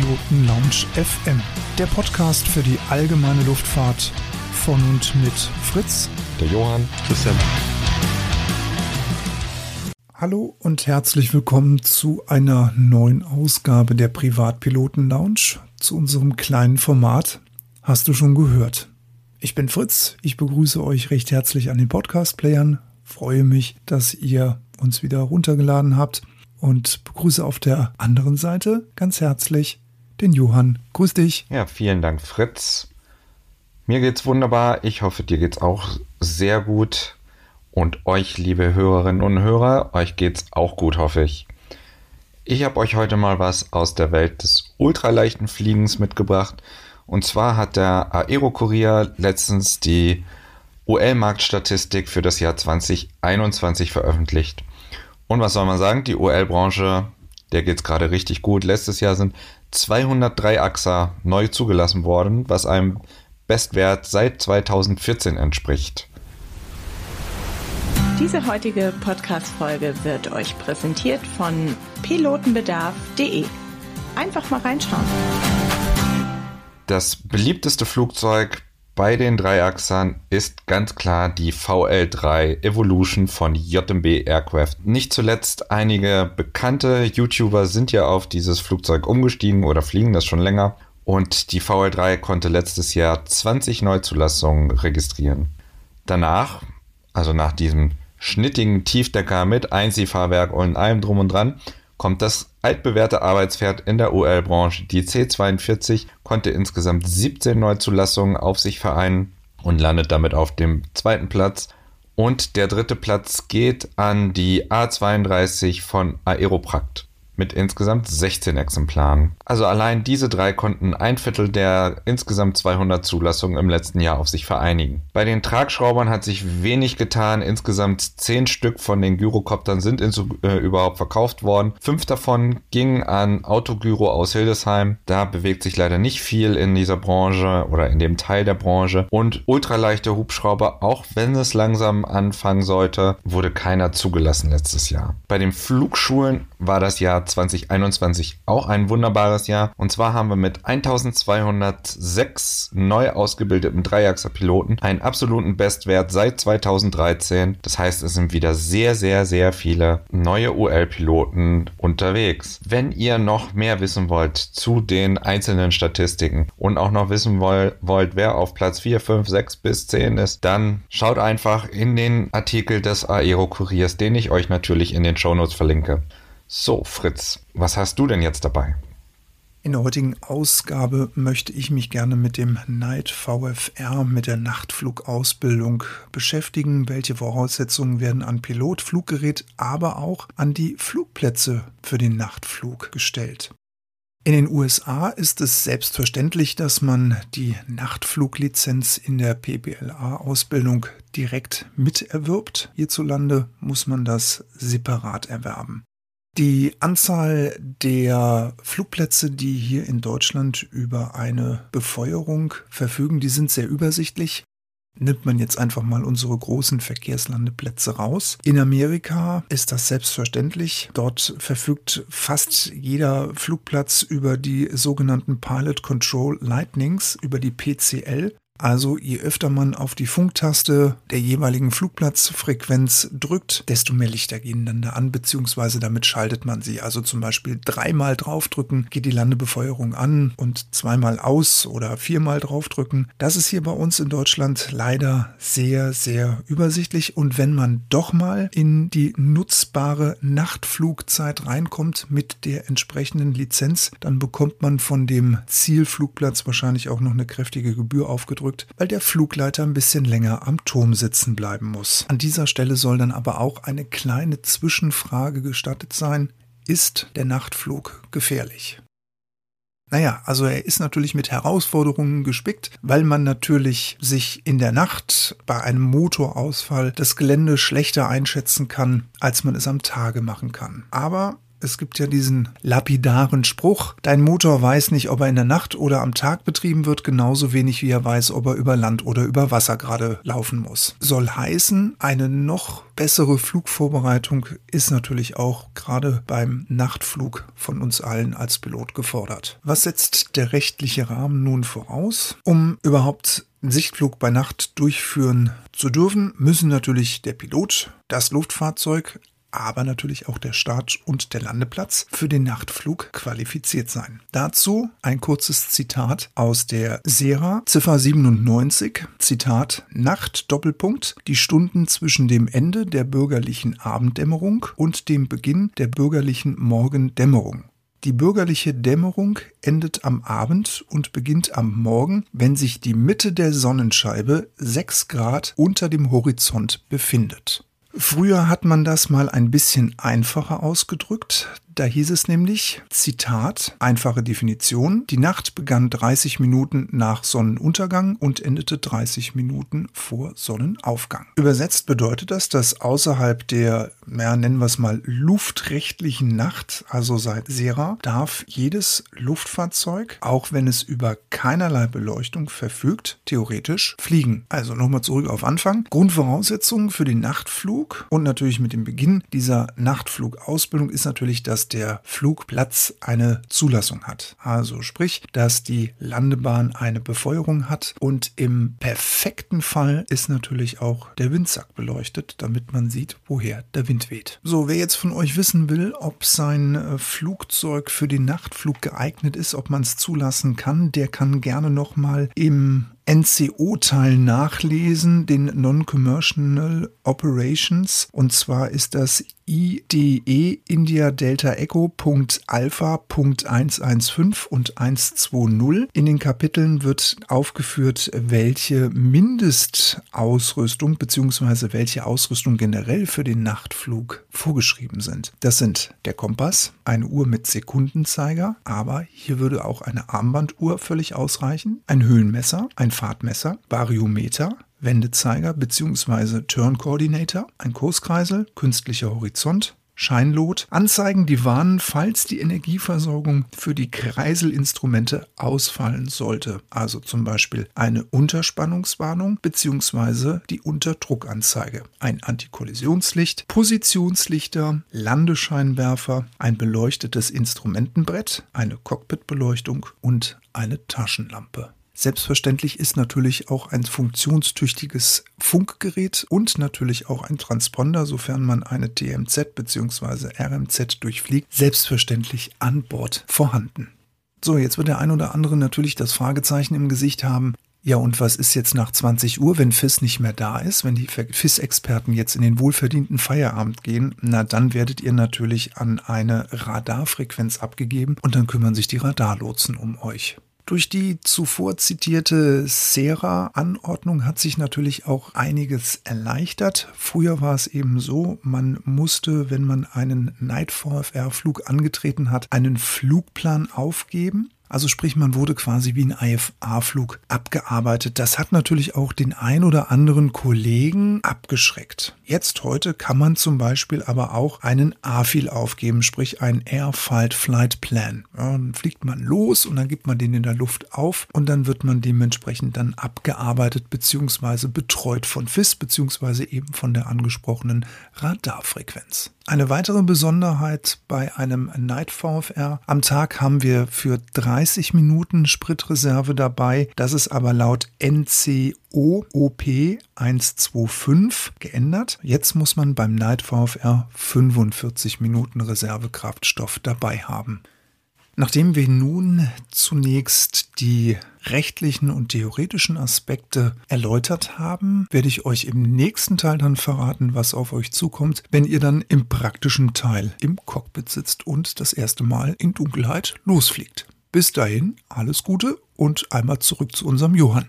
Privatpiloten Lounge FM, der Podcast für die allgemeine Luftfahrt von und mit Fritz, der Johann, Christian. Hallo und herzlich willkommen zu einer neuen Ausgabe der Privatpiloten Lounge, zu unserem kleinen Format. Hast du schon gehört? Ich bin Fritz, ich begrüße euch recht herzlich an den Podcast-Playern, freue mich, dass ihr uns wieder runtergeladen habt und begrüße auf der anderen Seite ganz herzlich den Johann. Grüß dich. Ja, vielen Dank, Fritz. Mir geht's wunderbar. Ich hoffe, dir geht's auch sehr gut. Und euch, liebe Hörerinnen und Hörer, euch geht's auch gut, hoffe ich. Ich habe euch heute mal was aus der Welt des ultraleichten Fliegens mitgebracht. Und zwar hat der Aero-Kurier letztens die UL-Marktstatistik für das Jahr 2021 veröffentlicht. Und was soll man sagen? Die OL-Branche, der geht es gerade richtig gut. Letztes Jahr sind 203 AXA neu zugelassen worden, was einem Bestwert seit 2014 entspricht. Diese heutige Podcast-Folge wird euch präsentiert von pilotenbedarf.de. Einfach mal reinschauen. Das beliebteste Flugzeug bei den Dreiachsern ist ganz klar die VL3 Evolution von JMB Aircraft. Nicht zuletzt einige bekannte YouTuber sind ja auf dieses Flugzeug umgestiegen oder fliegen das schon länger. Und die VL3 konnte letztes Jahr 20 Neuzulassungen registrieren. Danach, also nach diesem schnittigen Tiefdecker mit Einziehfahrwerk und allem drum und dran, kommt das altbewährte Arbeitspferd in der UL-Branche. Die C42 konnte insgesamt 17 Neuzulassungen auf sich vereinen und landet damit auf dem zweiten Platz. Und der dritte Platz geht an die A32 von Aeroprakt mit insgesamt 16 Exemplaren. Also allein diese drei konnten ein Viertel der insgesamt 200 Zulassungen im letzten Jahr auf sich vereinigen. Bei den Tragschraubern hat sich wenig getan. Insgesamt 10 Stück von den Gyrocoptern sind ins, äh, überhaupt verkauft worden. Fünf davon gingen an Autogyro aus Hildesheim. Da bewegt sich leider nicht viel in dieser Branche oder in dem Teil der Branche. Und ultraleichte Hubschrauber, auch wenn es langsam anfangen sollte, wurde keiner zugelassen letztes Jahr. Bei den Flugschulen war das Jahr 2021 auch ein wunderbares Jahr. Und zwar haben wir mit 1206 neu ausgebildeten Dreiachser-Piloten einen absoluten Bestwert seit 2013. Das heißt, es sind wieder sehr, sehr, sehr viele neue UL-Piloten unterwegs. Wenn ihr noch mehr wissen wollt zu den einzelnen Statistiken und auch noch wissen wollt, wer auf Platz 4, 5, 6 bis 10 ist, dann schaut einfach in den Artikel des Aero-Kuriers, den ich euch natürlich in den Shownotes verlinke. So, Fritz, was hast du denn jetzt dabei? In der heutigen Ausgabe möchte ich mich gerne mit dem Night VFR, mit der Nachtflugausbildung beschäftigen. Welche Voraussetzungen werden an Pilot, Fluggerät, aber auch an die Flugplätze für den Nachtflug gestellt? In den USA ist es selbstverständlich, dass man die Nachtfluglizenz in der PBLA-Ausbildung direkt miterwirbt. Hierzulande muss man das separat erwerben. Die Anzahl der Flugplätze, die hier in Deutschland über eine Befeuerung verfügen, die sind sehr übersichtlich. Nimmt man jetzt einfach mal unsere großen Verkehrslandeplätze raus. In Amerika ist das selbstverständlich. Dort verfügt fast jeder Flugplatz über die sogenannten Pilot Control Lightnings, über die PCL. Also je öfter man auf die Funktaste der jeweiligen Flugplatzfrequenz drückt, desto mehr Lichter gehen dann da an, beziehungsweise damit schaltet man sie. Also zum Beispiel dreimal draufdrücken, geht die Landebefeuerung an und zweimal aus oder viermal draufdrücken. Das ist hier bei uns in Deutschland leider sehr, sehr übersichtlich. Und wenn man doch mal in die nutzbare Nachtflugzeit reinkommt mit der entsprechenden Lizenz, dann bekommt man von dem Zielflugplatz wahrscheinlich auch noch eine kräftige Gebühr aufgedrückt ausgedrückt, weil der Flugleiter ein bisschen länger am Turm sitzen bleiben muss. An dieser Stelle soll dann aber auch eine kleine Zwischenfrage gestattet sein. Ist der Nachtflug gefährlich? Naja, also er ist natürlich mit Herausforderungen gespickt, weil man natürlich sich in der Nacht bei einem Motorausfall das Gelände schlechter einschätzen kann, als man es am Tage machen kann. Aber Es gibt ja diesen lapidaren Spruch, dein Motor weiß nicht, ob er in der Nacht oder am Tag betrieben wird, genauso wenig wie er weiß, ob er über Land oder über Wasser gerade laufen muss. Soll heißen, eine noch bessere Flugvorbereitung ist natürlich auch gerade beim Nachtflug von uns allen als Pilot gefordert. Was setzt der rechtliche Rahmen nun voraus, um überhaupt einen Sichtflug bei Nacht durchführen zu dürfen, müssen natürlich der Pilot, das Luftfahrzeug, aber natürlich auch der Start- und der Landeplatz für den Nachtflug qualifiziert sein. Dazu ein kurzes Zitat aus der Sera, Ziffer 97, Zitat Nacht Doppelpunkt, die Stunden zwischen dem Ende der bürgerlichen Abenddämmerung und dem Beginn der bürgerlichen Morgendämmerung. Die bürgerliche Dämmerung endet am Abend und beginnt am Morgen, wenn sich die Mitte der Sonnenscheibe 6 Grad unter dem Horizont befindet. Früher hat man das mal ein bisschen einfacher ausgedrückt. Da hieß es nämlich, Zitat, einfache Definition, die Nacht begann 30 Minuten nach Sonnenuntergang und endete 30 Minuten vor Sonnenaufgang. Übersetzt bedeutet das, dass außerhalb der, ja, nennen wir es mal, luftrechtlichen Nacht, also seit Sera, darf jedes Luftfahrzeug, auch wenn es über keinerlei Beleuchtung verfügt, theoretisch fliegen. Also nochmal zurück auf Anfang. Grundvoraussetzungen für den Nachtflug und natürlich mit dem Beginn dieser Nachtflugausbildung ist natürlich, dass der Flugplatz eine Zulassung hat. Also sprich, dass die Landebahn eine Befeuerung hat und im perfekten Fall ist natürlich auch der Windsack beleuchtet, damit man sieht, woher der Wind weht. So, wer jetzt von euch wissen will, ob sein äh, Flugzeug für den Nachtflug geeignet ist, ob man es zulassen kann, der kann gerne nochmal im NCO-Teil nachlesen, den Non-Commercial Operations. Und zwar ist das IDE India Delta Echo Alpha 115 und 120. In den Kapiteln wird aufgeführt, welche Mindestausrüstung bzw. welche Ausrüstung generell für den Nachtflug vorgeschrieben sind. Das sind der Kompass, eine Uhr mit Sekundenzeiger, aber hier würde auch eine Armbanduhr völlig ausreichen, ein Höhenmesser, ein Fahrtmesser, Variometer, Wendezeiger bzw. Turn Coordinator, ein Kurskreisel, künstlicher Horizont, Scheinlot, Anzeigen, die warnen, falls die Energieversorgung für die Kreiselinstrumente ausfallen sollte. Also zum Beispiel eine Unterspannungswarnung bzw. die Unterdruckanzeige, ein Antikollisionslicht, Positionslichter, Landescheinwerfer, ein beleuchtetes Instrumentenbrett, eine Cockpitbeleuchtung und eine Taschenlampe. Selbstverständlich ist natürlich auch ein funktionstüchtiges Funkgerät und natürlich auch ein Transponder, sofern man eine TMZ bzw. RMZ durchfliegt, selbstverständlich an Bord vorhanden. So, jetzt wird der ein oder andere natürlich das Fragezeichen im Gesicht haben. Ja, und was ist jetzt nach 20 Uhr, wenn FIS nicht mehr da ist, wenn die FIS-Experten jetzt in den wohlverdienten Feierabend gehen? Na, dann werdet ihr natürlich an eine Radarfrequenz abgegeben und dann kümmern sich die Radarlotsen um euch. Durch die zuvor zitierte Sera-Anordnung hat sich natürlich auch einiges erleichtert. Früher war es eben so, man musste, wenn man einen Night VFR-Flug angetreten hat, einen Flugplan aufgeben. Also sprich, man wurde quasi wie ein IFA-Flug abgearbeitet. Das hat natürlich auch den ein oder anderen Kollegen abgeschreckt. Jetzt heute kann man zum Beispiel aber auch einen AFIL aufgeben, sprich einen Airfight Flight Plan. Ja, dann fliegt man los und dann gibt man den in der Luft auf und dann wird man dementsprechend dann abgearbeitet bzw. betreut von FIS bzw. eben von der angesprochenen Radarfrequenz. Eine weitere Besonderheit bei einem Night VFR. Am Tag haben wir für 30 Minuten Spritreserve dabei. Das ist aber laut NCO OP 125 geändert. Jetzt muss man beim Night VFR 45 Minuten Reservekraftstoff dabei haben. Nachdem wir nun zunächst die rechtlichen und theoretischen Aspekte erläutert haben, werde ich euch im nächsten Teil dann verraten, was auf euch zukommt, wenn ihr dann im praktischen Teil im Cockpit sitzt und das erste Mal in Dunkelheit losfliegt. Bis dahin alles Gute und einmal zurück zu unserem Johann.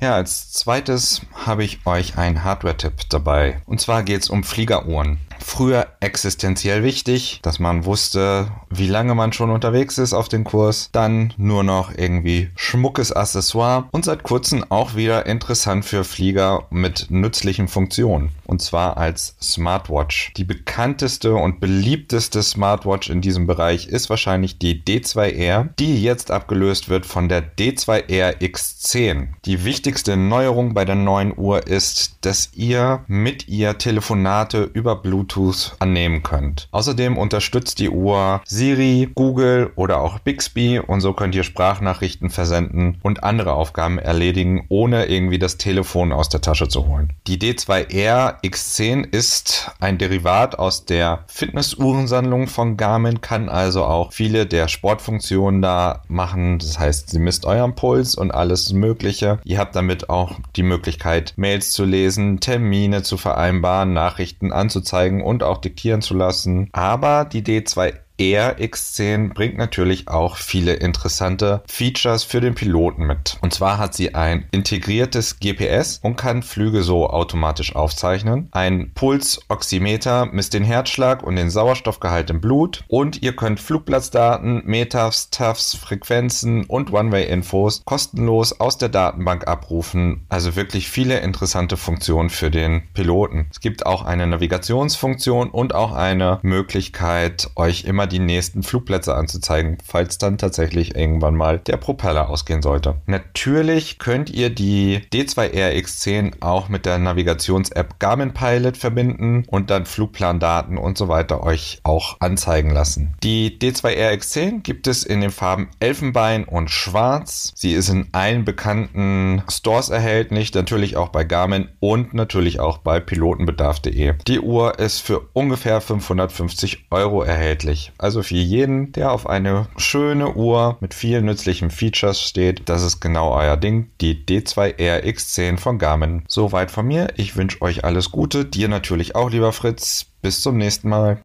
Ja, als zweites habe ich euch einen Hardware-Tipp dabei. Und zwar geht es um Fliegeruhren. Früher existenziell wichtig, dass man wusste, wie lange man schon unterwegs ist auf den Kurs. Dann nur noch irgendwie schmuckes Accessoire und seit kurzem auch wieder interessant für Flieger mit nützlichen Funktionen. Und zwar als Smartwatch. Die bekannteste und beliebteste Smartwatch in diesem Bereich ist wahrscheinlich die D2R, die jetzt abgelöst wird von der D2R X10. Die wichtigste Neuerung bei der neuen Uhr ist, dass ihr mit ihr Telefonate über Bluetooth annehmen könnt. Außerdem unterstützt die Uhr Siri, Google oder auch Bixby und so könnt ihr Sprachnachrichten versenden und andere Aufgaben erledigen, ohne irgendwie das Telefon aus der Tasche zu holen. Die D2R X10 ist ein Derivat aus der Fitnessuhrensammlung von Garmin, kann also auch viele der Sportfunktionen da machen. Das heißt, sie misst euren Puls und alles Mögliche. Ihr habt damit auch die Möglichkeit, Mails zu lesen, Termine zu vereinbaren, Nachrichten anzuzeigen und auch diktieren zu lassen. Aber die D2 RX10 bringt natürlich auch viele interessante Features für den Piloten mit. Und zwar hat sie ein integriertes GPS und kann Flüge so automatisch aufzeichnen. Ein Pulsoximeter misst den Herzschlag und den Sauerstoffgehalt im Blut. Und ihr könnt Flugplatzdaten, Metafs, TAFs, Frequenzen und One-Way-Infos kostenlos aus der Datenbank abrufen. Also wirklich viele interessante Funktionen für den Piloten. Es gibt auch eine Navigationsfunktion und auch eine Möglichkeit, euch immer die nächsten Flugplätze anzuzeigen, falls dann tatsächlich irgendwann mal der Propeller ausgehen sollte. Natürlich könnt ihr die D2RX10 auch mit der Navigations-App Garmin Pilot verbinden und dann Flugplandaten und so weiter euch auch anzeigen lassen. Die D2RX10 gibt es in den Farben Elfenbein und Schwarz. Sie ist in allen bekannten Stores erhältlich, natürlich auch bei Garmin und natürlich auch bei pilotenbedarf.de. Die Uhr ist für ungefähr 550 Euro erhältlich. Also für jeden, der auf eine schöne Uhr mit vielen nützlichen Features steht, das ist genau euer Ding, die D2R X10 von Garmin. Soweit von mir. Ich wünsche euch alles Gute, dir natürlich auch, lieber Fritz. Bis zum nächsten Mal.